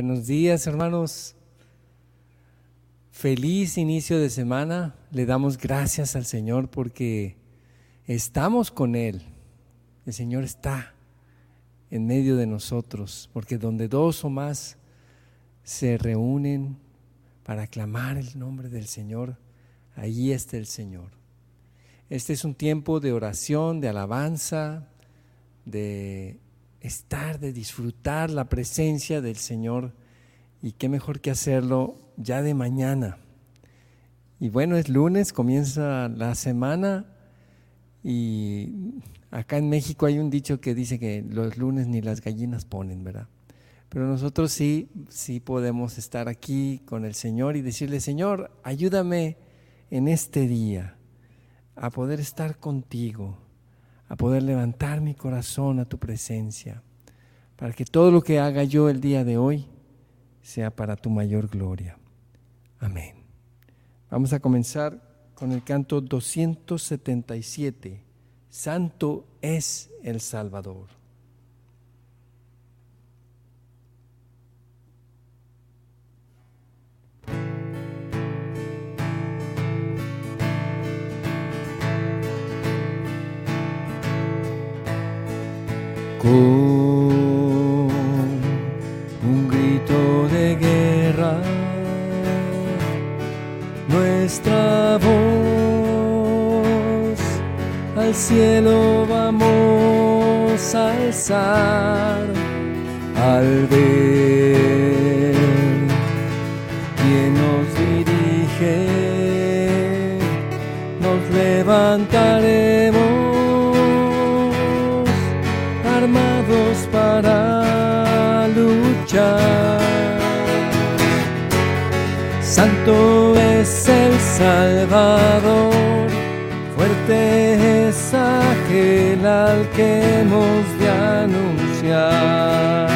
Buenos días, hermanos. Feliz inicio de semana. Le damos gracias al Señor porque estamos con Él. El Señor está en medio de nosotros, porque donde dos o más se reúnen para aclamar el nombre del Señor, allí está el Señor. Este es un tiempo de oración, de alabanza, de estar, de disfrutar la presencia del Señor y qué mejor que hacerlo ya de mañana. Y bueno, es lunes, comienza la semana y acá en México hay un dicho que dice que los lunes ni las gallinas ponen, ¿verdad? Pero nosotros sí, sí podemos estar aquí con el Señor y decirle, Señor, ayúdame en este día a poder estar contigo a poder levantar mi corazón a tu presencia, para que todo lo que haga yo el día de hoy sea para tu mayor gloria. Amén. Vamos a comenzar con el canto 277. Santo es el Salvador. Con un grito de guerra, nuestra voz al cielo vamos a alzar. Al ver Salvador, fuerte es aquel al que hemos de anunciar.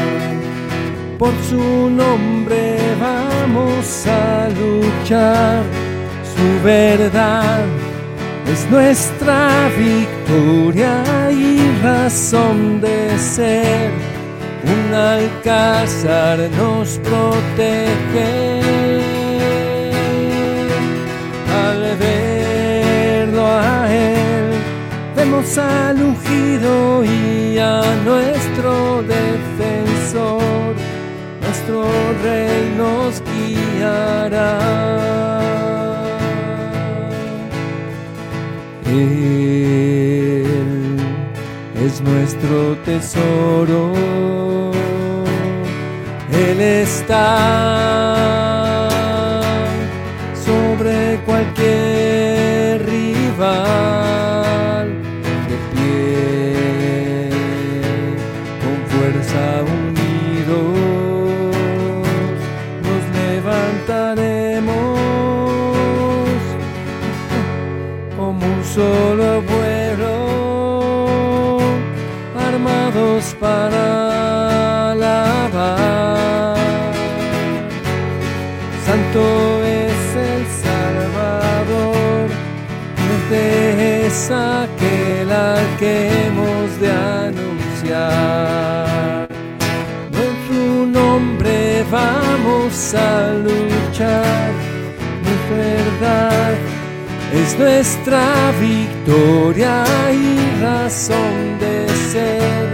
Por su nombre vamos a luchar, su verdad es nuestra victoria y razón de ser. Un alcázar nos protege. Vemos al ungido y a nuestro defensor. Nuestro rey nos guiará. Él es nuestro tesoro. Él está a luchar, mi verdad es nuestra victoria y razón de ser.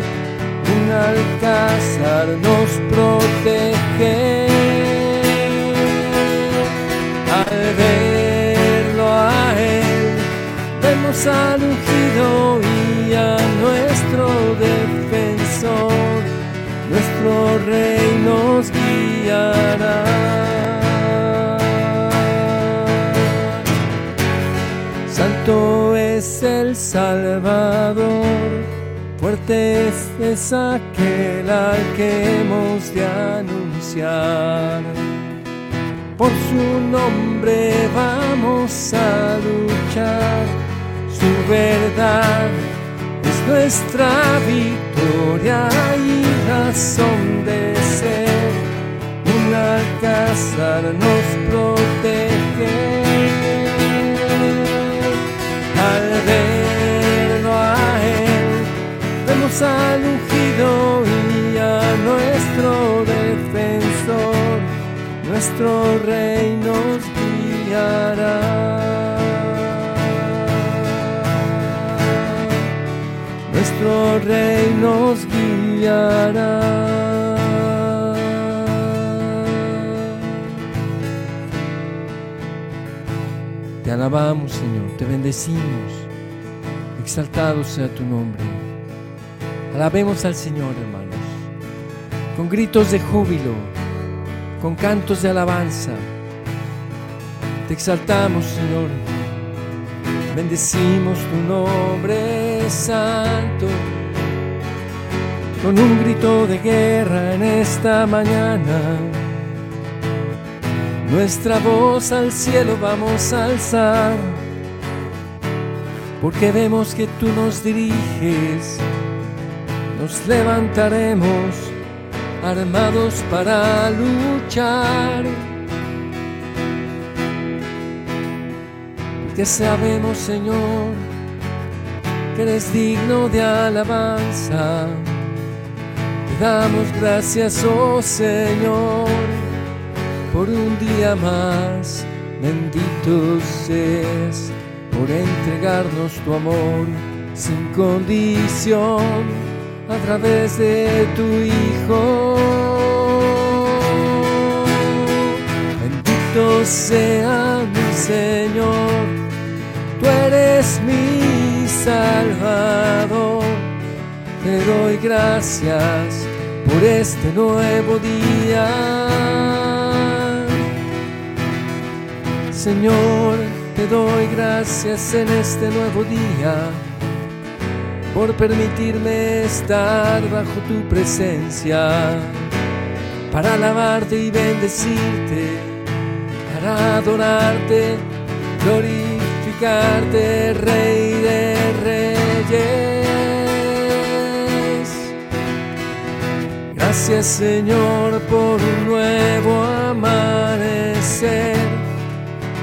Un alcázar nos protege. Al verlo a él, vemos al ungido y a nuestro defensor. Nuestro rey nos Santo es el Salvador, fuerte es aquel al que hemos de anunciar. Por su nombre vamos a luchar, su verdad es nuestra victoria y razón de ser. Un alcázar nos protege al verlo a Él, vemos al ungido y a nuestro defensor. nuestro rey nos guiará. Nuestro rey nos guiará. Alabamos, Señor, te bendecimos. Exaltado sea tu nombre. Alabemos al Señor, hermanos, con gritos de júbilo, con cantos de alabanza. Te exaltamos, Señor. Bendecimos tu nombre santo. Con un grito de guerra en esta mañana, nuestra voz al cielo vamos a alzar, porque vemos que tú nos diriges, nos levantaremos armados para luchar. Que sabemos, Señor, que eres digno de alabanza. Te damos gracias, oh Señor, por un día más. Bendito seas por entregarnos tu amor sin condición a través de tu Hijo. Bendito sea mi Señor, tú eres mi Salvador. Te doy gracias por este nuevo día. Señor, te doy gracias en este nuevo día por permitirme estar bajo tu presencia, para alabarte y bendecirte, para adorarte, glorificarte, Rey de Reyes. Gracias Señor por un nuevo amanecer.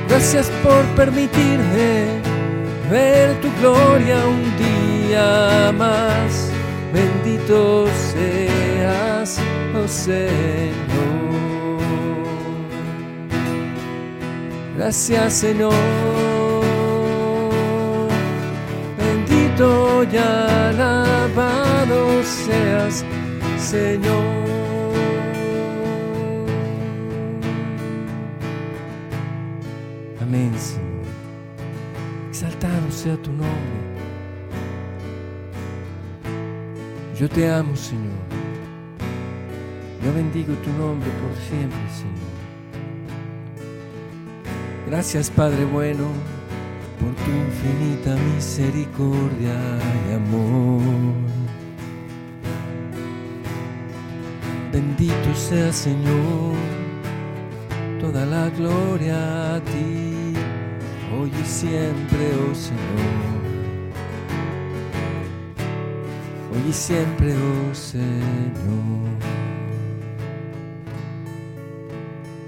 Gracias por permitirme ver tu gloria un día más. Bendito seas, oh Señor. Gracias Señor. Bendito y alabado seas, Señor. Amén, Señor. Exaltado sea tu nombre. Yo te amo, Señor. Yo bendigo tu nombre por siempre, Señor. Gracias, Padre bueno, por tu infinita misericordia y amor. Bendito sea, Señor, toda la gloria a ti, hoy y siempre, oh Señor. Hoy y siempre, oh Señor.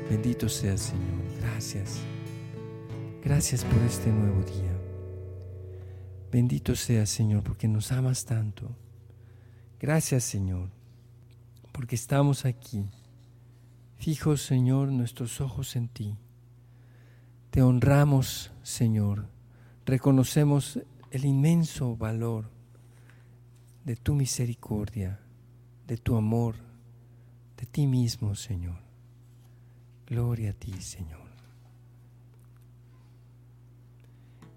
Bendito sea, Señor. Gracias. Gracias por este nuevo día. Bendito sea, Señor, porque nos amas tanto. Gracias, Señor, porque estamos aquí. Fijos, Señor, nuestros ojos en ti. Te honramos, Señor. Reconocemos el inmenso valor de tu misericordia, de tu amor, de ti mismo, Señor. Gloria a ti, Señor.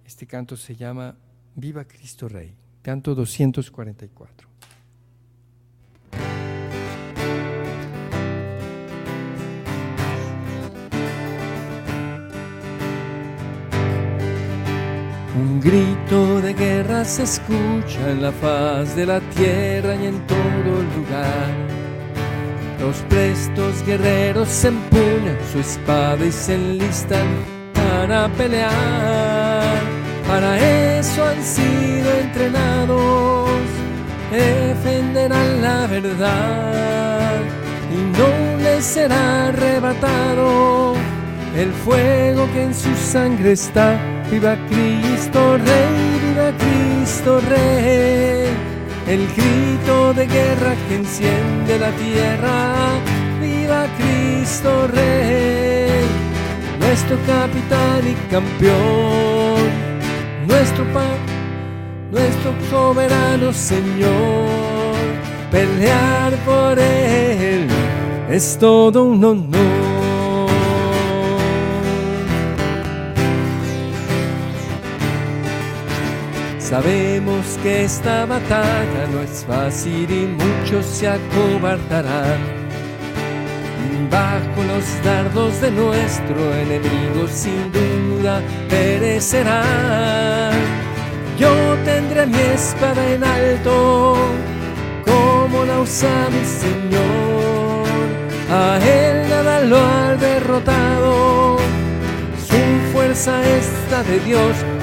Este canto se llama Viva Cristo Rey, canto 244. Grito de guerra se escucha en la faz de la tierra y en todo lugar. Los prestos guerreros empuñan su espada y se enlistan para pelear. Para eso han sido entrenados, defenderán la verdad y no les será arrebatado el fuego que en su sangre está. Viva Cristo Rey, viva Cristo Rey. El grito de guerra que enciende la tierra. Viva Cristo Rey. nuestro capitán y campeón, nuestro pan, nuestro soberano Señor, pelear por Él es todo un honor. Sabemos que esta batalla no es fácil y muchos se acobardarán. Bajo los dardos de nuestro enemigo sin duda perecerán. Yo tendré mi espada en alto, como la usa mi Señor. A él nada lo ha derrotado fuerza esta de Dios.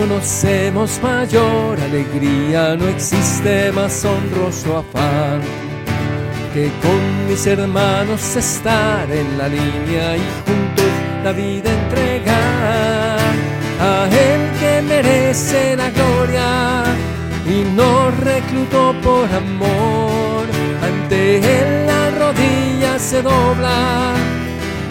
Conocemos mayor alegría, no existe más honroso afán que con mis hermanos estar en la línea y juntos la vida entregar a Él que merece la gloria y nos reclutó por amor. Ante Él la rodilla se dobla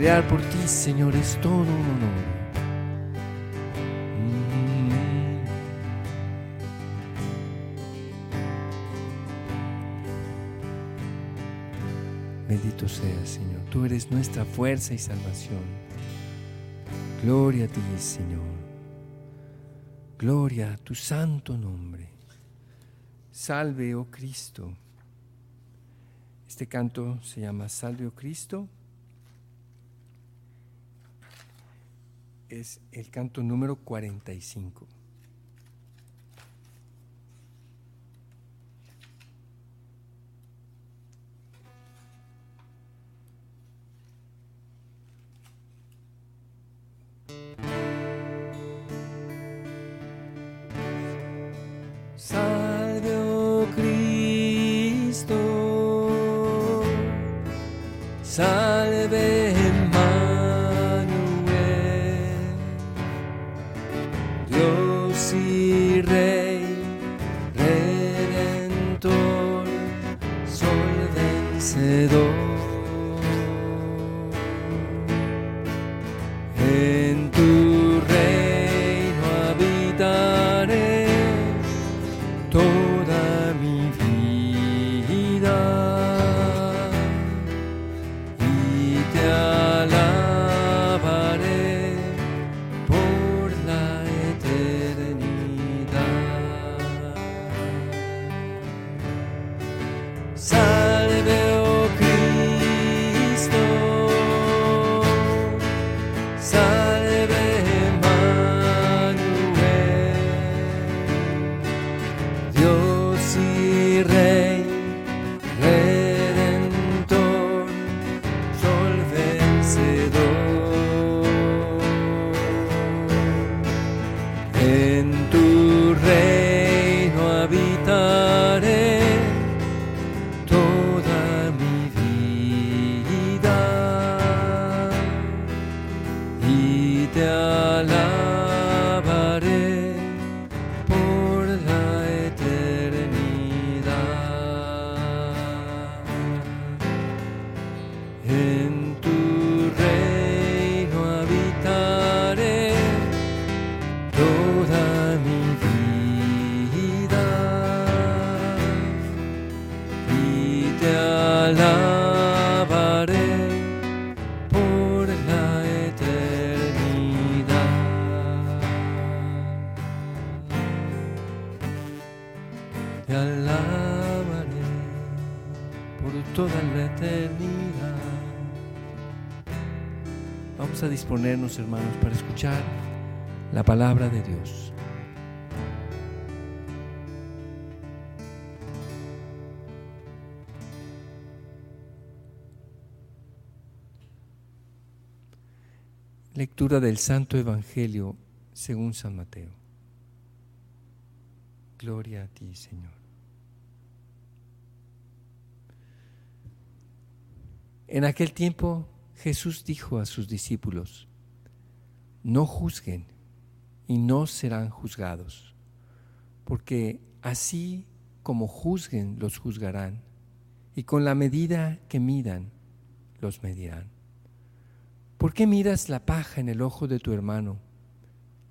Pelear por ti, Señor, es todo un honor. Mm. Bendito seas, Señor. Tú eres nuestra fuerza y salvación. Gloria a ti, Señor. Gloria a tu santo nombre. Salve, oh Cristo. Este canto se llama Salve, oh Cristo. Es el canto número 45. alabaré por la eternidad. Te alabaré por toda la eternidad. Vamos a disponernos, hermanos, para escuchar la palabra de Dios. Del Santo Evangelio según San Mateo. Gloria a ti, Señor. En aquel tiempo Jesús dijo a sus discípulos, no juzguen y no serán juzgados, porque así como juzguen los juzgarán, y con la medida que midan los medirán. ¿Por qué miras la paja en el ojo de tu hermano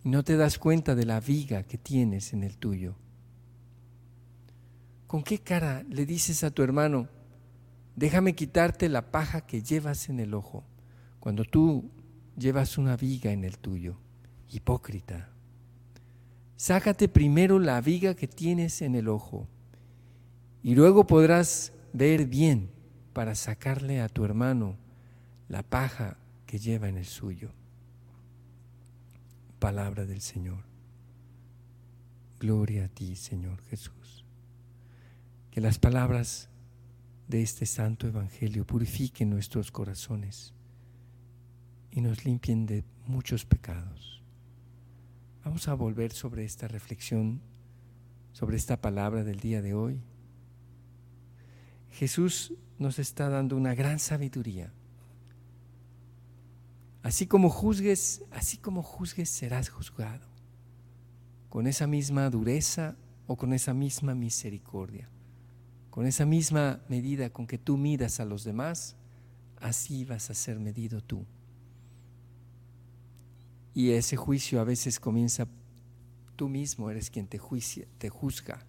y no te das cuenta de la viga que tienes en el tuyo? ¿Con qué cara le dices a tu hermano, déjame quitarte la paja que llevas en el ojo, cuando tú llevas una viga en el tuyo? Hipócrita. Sácate primero la viga que tienes en el ojo y luego podrás ver bien para sacarle a tu hermano la paja que lleva en el suyo. Palabra del Señor. Gloria a ti, Señor Jesús. Que las palabras de este santo Evangelio purifiquen nuestros corazones y nos limpien de muchos pecados. Vamos a volver sobre esta reflexión, sobre esta palabra del día de hoy. Jesús nos está dando una gran sabiduría. Así como juzgues, así como juzgues serás juzgado. Con esa misma dureza o con esa misma misericordia. Con esa misma medida con que tú midas a los demás, así vas a ser medido tú. Y ese juicio a veces comienza, tú mismo eres quien te, juicia, te juzga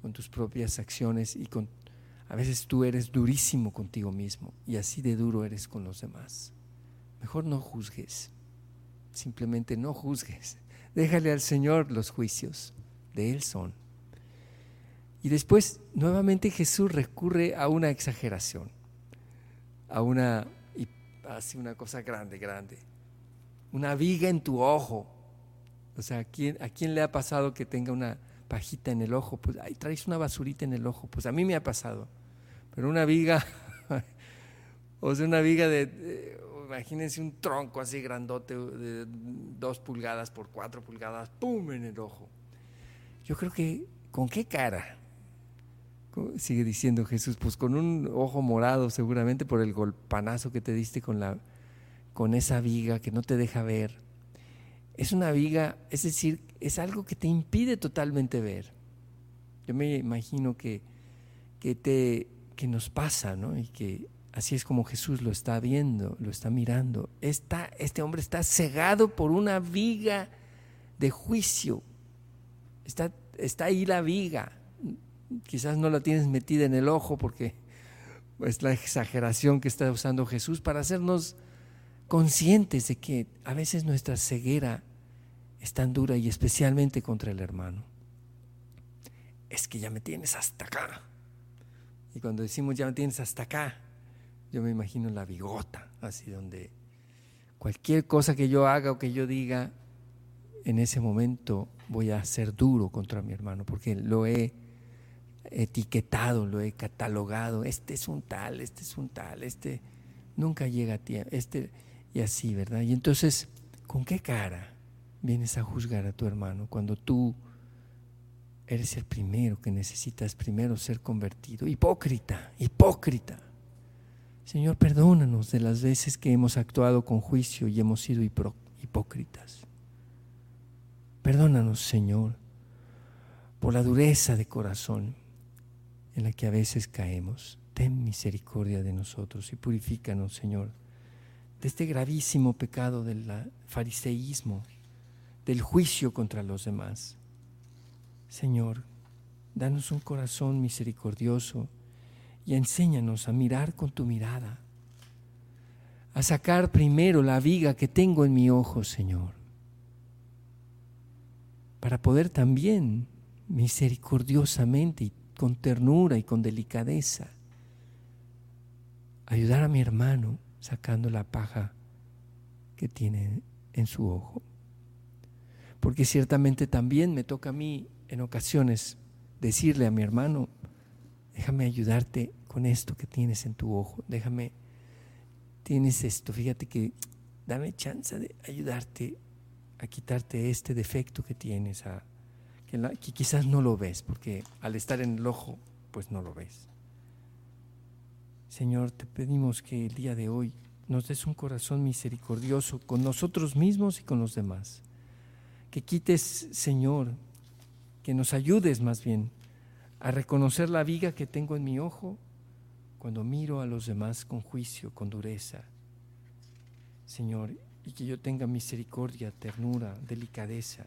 con tus propias acciones y con, a veces tú eres durísimo contigo mismo y así de duro eres con los demás. Mejor no juzgues, simplemente no juzgues. Déjale al Señor los juicios, de Él son. Y después, nuevamente Jesús recurre a una exageración, a una, y hace una cosa grande, grande una viga en tu ojo. O sea, ¿a quién, ¿a quién le ha pasado que tenga una pajita en el ojo? Pues ahí traes una basurita en el ojo. Pues a mí me ha pasado. Pero una viga, o sea, una viga de, imagínense un tronco así grandote de dos pulgadas por cuatro pulgadas, ¡pum! en el ojo. Yo creo que, ¿con qué cara? Sigue diciendo Jesús, pues con un ojo morado seguramente por el golpanazo que te diste con la con esa viga que no te deja ver. Es una viga, es decir, es algo que te impide totalmente ver. Yo me imagino que, que, te, que nos pasa, ¿no? Y que así es como Jesús lo está viendo, lo está mirando. Está, este hombre está cegado por una viga de juicio. Está, está ahí la viga. Quizás no la tienes metida en el ojo porque es la exageración que está usando Jesús para hacernos conscientes de que a veces nuestra ceguera es tan dura y especialmente contra el hermano. Es que ya me tienes hasta acá. Y cuando decimos ya me tienes hasta acá, yo me imagino la bigota, así donde cualquier cosa que yo haga o que yo diga, en ese momento voy a ser duro contra mi hermano, porque lo he etiquetado, lo he catalogado, este es un tal, este es un tal, este nunca llega a tiempo, este y así, ¿verdad? Y entonces, ¿con qué cara vienes a juzgar a tu hermano cuando tú eres el primero que necesitas primero ser convertido? Hipócrita, hipócrita. Señor, perdónanos de las veces que hemos actuado con juicio y hemos sido hipócritas. Perdónanos, Señor, por la dureza de corazón en la que a veces caemos. Ten misericordia de nosotros y purifícanos, Señor de este gravísimo pecado del fariseísmo, del juicio contra los demás. Señor, danos un corazón misericordioso y enséñanos a mirar con tu mirada, a sacar primero la viga que tengo en mi ojo, Señor, para poder también misericordiosamente y con ternura y con delicadeza. Ayudar a mi hermano sacando la paja que tiene en su ojo. Porque ciertamente también me toca a mí en ocasiones decirle a mi hermano, déjame ayudarte con esto que tienes en tu ojo, déjame, tienes esto, fíjate que dame chance de ayudarte a quitarte este defecto que tienes, que quizás no lo ves, porque al estar en el ojo, pues no lo ves. Señor, te pedimos que el día de hoy nos des un corazón misericordioso con nosotros mismos y con los demás. Que quites, Señor, que nos ayudes más bien a reconocer la viga que tengo en mi ojo cuando miro a los demás con juicio, con dureza. Señor, y que yo tenga misericordia, ternura, delicadeza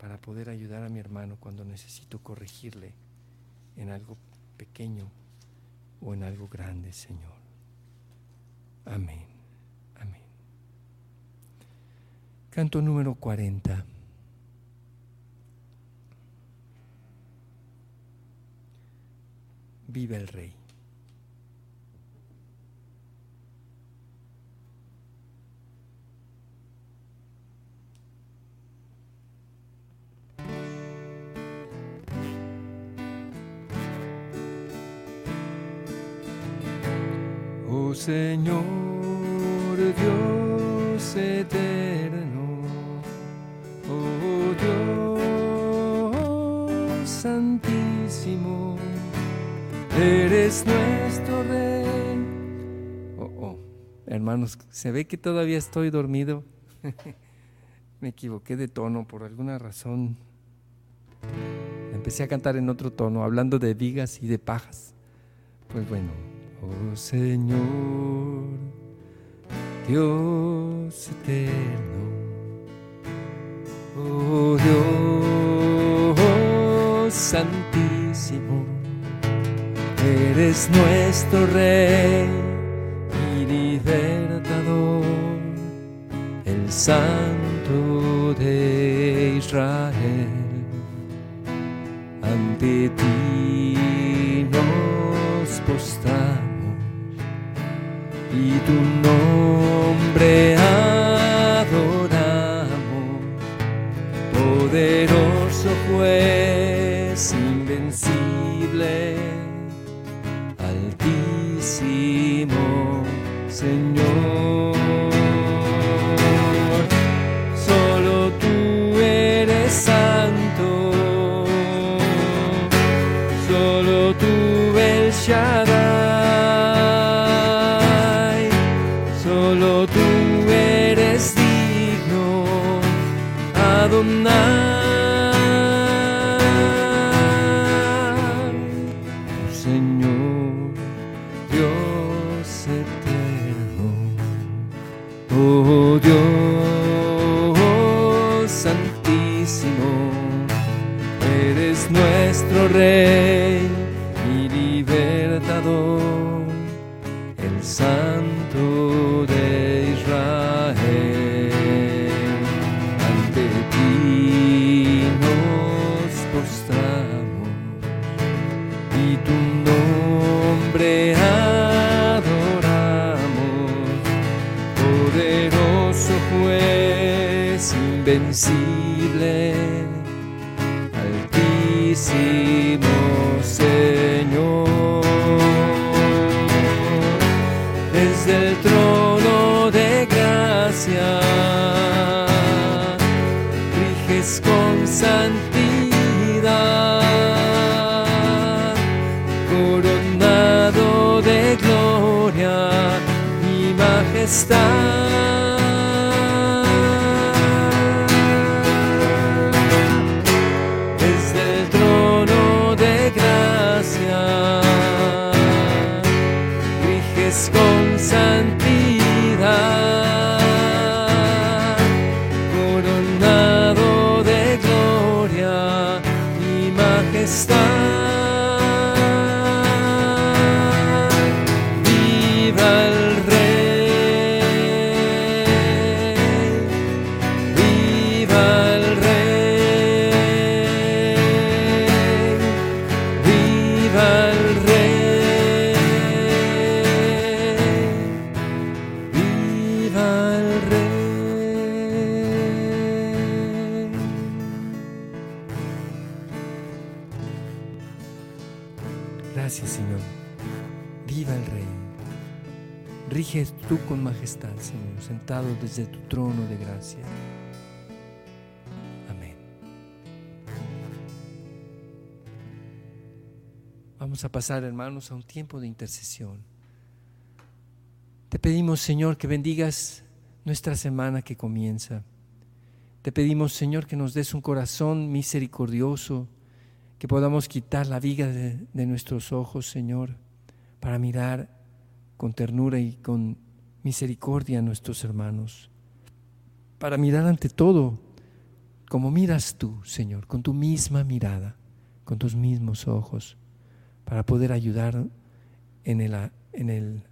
para poder ayudar a mi hermano cuando necesito corregirle en algo pequeño o en algo grande, Señor. Amén. Amén. Canto número 40. Vive el Rey. Oh Señor Dios eterno, eres nuestro rey. Oh, oh, hermanos, se ve que todavía estoy dormido. Me equivoqué de tono por alguna razón. Empecé a cantar en otro tono, hablando de vigas y de pajas. Pues bueno, oh Señor, Dios eterno, oh Dios santísimo, eres nuestro Rey y libertador, el Santo de Israel. Ante ti abandonado nada. Majestad. Viva el Rey. Rige tú con majestad, Señor, sentado desde tu trono de gracia. Amén. Vamos a pasar, hermanos, a un tiempo de intercesión. Te pedimos, Señor, que bendigas nuestra semana que comienza. Te pedimos, Señor, que nos des un corazón misericordioso, que podamos quitar la viga de nuestros ojos, Señor, para mirar con ternura y con misericordia a nuestros hermanos, para mirar ante todo como miras tú, Señor, con tu misma mirada, con tus mismos ojos, para poder ayudar en el, en el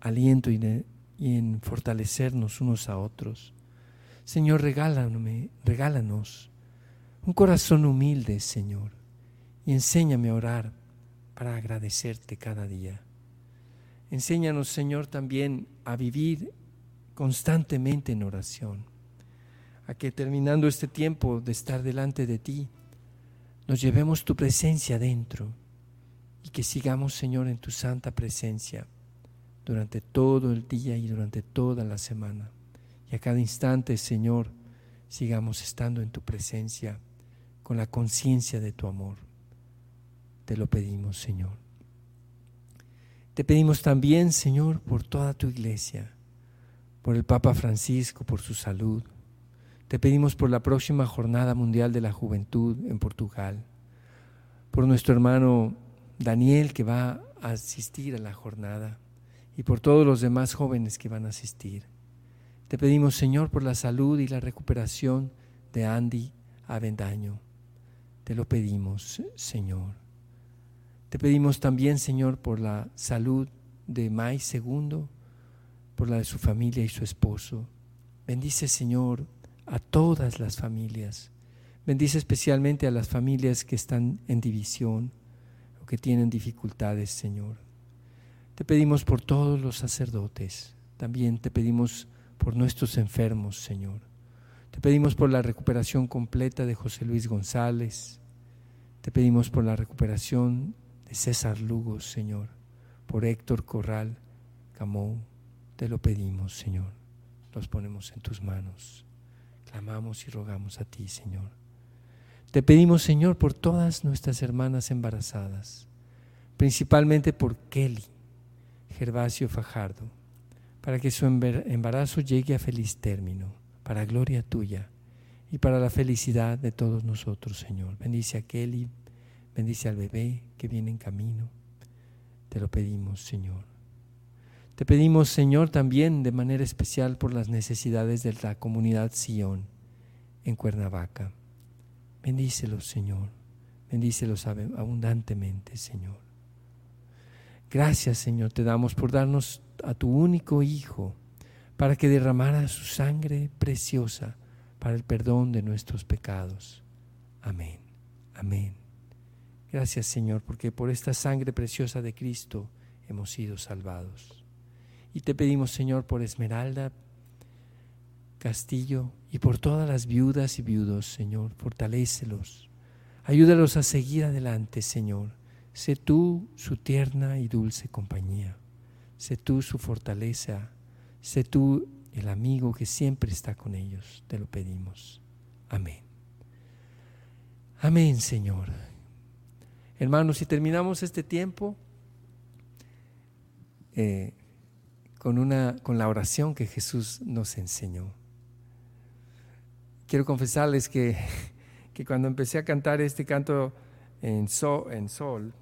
aliento y, y, en fortalecernos unos a otros. Señor, regálame, regálanos un corazón humilde, Señor, y enséñame a orar para agradecerte cada día. Enséñanos, Señor, también a vivir constantemente en oración, a que terminando este tiempo de estar delante de ti, nos llevemos tu presencia dentro y que sigamos, Señor, en tu santa presencia durante todo el día y durante toda la semana. Y a cada instante, Señor, sigamos estando en tu presencia con la conciencia de tu amor. Te lo pedimos, Señor. Te pedimos también, Señor, por toda tu iglesia, por el Papa Francisco, por su salud. Te pedimos por la próxima Jornada Mundial de la Juventud en Portugal, por nuestro hermano Daniel que va a asistir a la jornada y por todos los demás jóvenes que van a asistir. Te pedimos, Señor, por la salud y la recuperación de Andy Avendaño. Te lo pedimos, Señor. Te pedimos también, Señor, por la salud de Mai Segundo, por la de su familia y su esposo. Bendice, Señor, a todas las familias. Bendice especialmente a las familias que están en división o que tienen dificultades, Señor. Te pedimos por todos los sacerdotes. También te pedimos por nuestros enfermos, Señor. Te pedimos por la recuperación completa de José Luis González. Te pedimos por la recuperación de César Lugos, Señor, por Héctor Corral Camón, te lo pedimos, Señor. Los ponemos en tus manos. Clamamos y rogamos a ti, Señor. Te pedimos, Señor, por todas nuestras hermanas embarazadas, principalmente por Kelly Gervasio Fajardo, para que su embarazo llegue a feliz término, para gloria tuya y para la felicidad de todos nosotros, Señor. Bendice a Kelly, Bendice al bebé que viene en camino. Te lo pedimos, Señor. Te pedimos, Señor, también de manera especial por las necesidades de la comunidad Sion en Cuernavaca. Bendícelos, Señor. Bendícelos abundantemente, Señor. Gracias, Señor, te damos por darnos a tu único Hijo para que derramara su sangre preciosa para el perdón de nuestros pecados. Amén. Amén. Gracias Señor, porque por esta sangre preciosa de Cristo hemos sido salvados. Y te pedimos Señor por Esmeralda Castillo y por todas las viudas y viudos, Señor, fortalécelos. Ayúdalos a seguir adelante, Señor. Sé tú su tierna y dulce compañía. Sé tú su fortaleza. Sé tú el amigo que siempre está con ellos. Te lo pedimos. Amén. Amén, Señor. Hermanos, si terminamos este tiempo eh, con, una, con la oración que Jesús nos enseñó. Quiero confesarles que, que cuando empecé a cantar este canto en, en sol,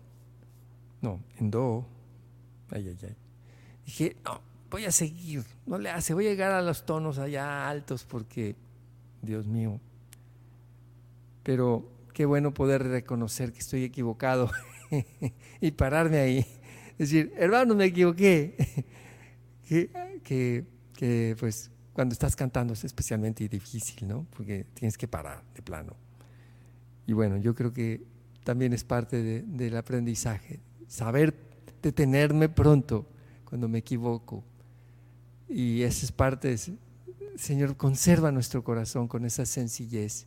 no, en do, ay, ay, ay, dije, no, voy a seguir, no le hace, voy a llegar a los tonos allá altos porque, Dios mío, pero qué bueno poder reconocer que estoy equivocado y pararme ahí. Decir, hermano, me equivoqué. que, que, pues cuando estás cantando es especialmente difícil, ¿no? Porque tienes que parar de plano. Y bueno, yo creo que también es parte del aprendizaje, saber detenerme pronto cuando me equivoco. Y esa es parte, Señor, conserva nuestro corazón con esa sencillez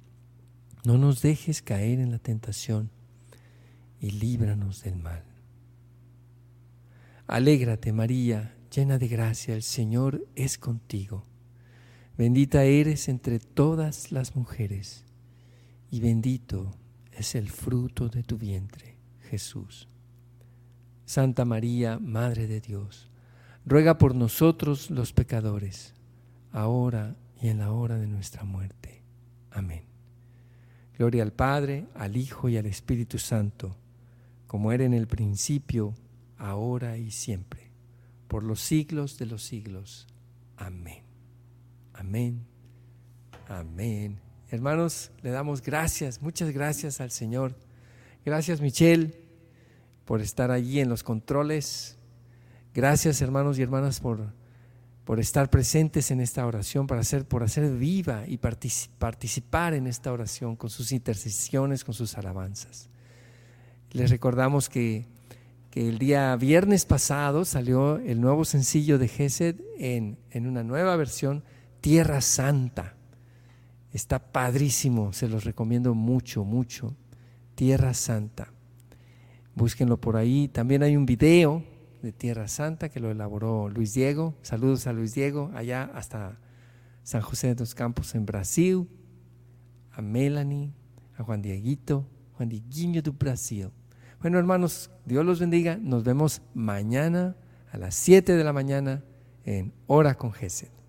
No nos dejes caer en la tentación y líbranos del mal. Alégrate María, llena de gracia, el Señor es contigo. Bendita eres entre todas las mujeres y bendito es el fruto de tu vientre, Jesús. Santa María, Madre de Dios, ruega por nosotros los pecadores, ahora y en la hora de nuestra muerte. Amén. Gloria al Padre, al Hijo y al Espíritu Santo, como era en el principio, ahora y siempre, por los siglos de los siglos. Amén. Amén. Amén. Hermanos, le damos gracias, muchas gracias al Señor. Gracias Michelle por estar allí en los controles. Gracias hermanos y hermanas por, por estar presentes en esta oración, para hacer, por hacer viva y participar en esta oración con sus intercesiones, con sus alabanzas. Les recordamos que, que el día viernes pasado salió el nuevo sencillo de Gesed en, en una nueva versión, Tierra Santa. Está padrísimo, se los recomiendo mucho, mucho. Tierra Santa. Búsquenlo por ahí. También hay un video de Tierra Santa que lo elaboró Luis Diego. Saludos a Luis Diego, allá hasta San José de los Campos en Brasil. A Melanie, a Juan Dieguito, Juan Dieguinho do Brasil. Bueno, hermanos, Dios los bendiga. Nos vemos mañana a las 7 de la mañana en Hora con Gesed.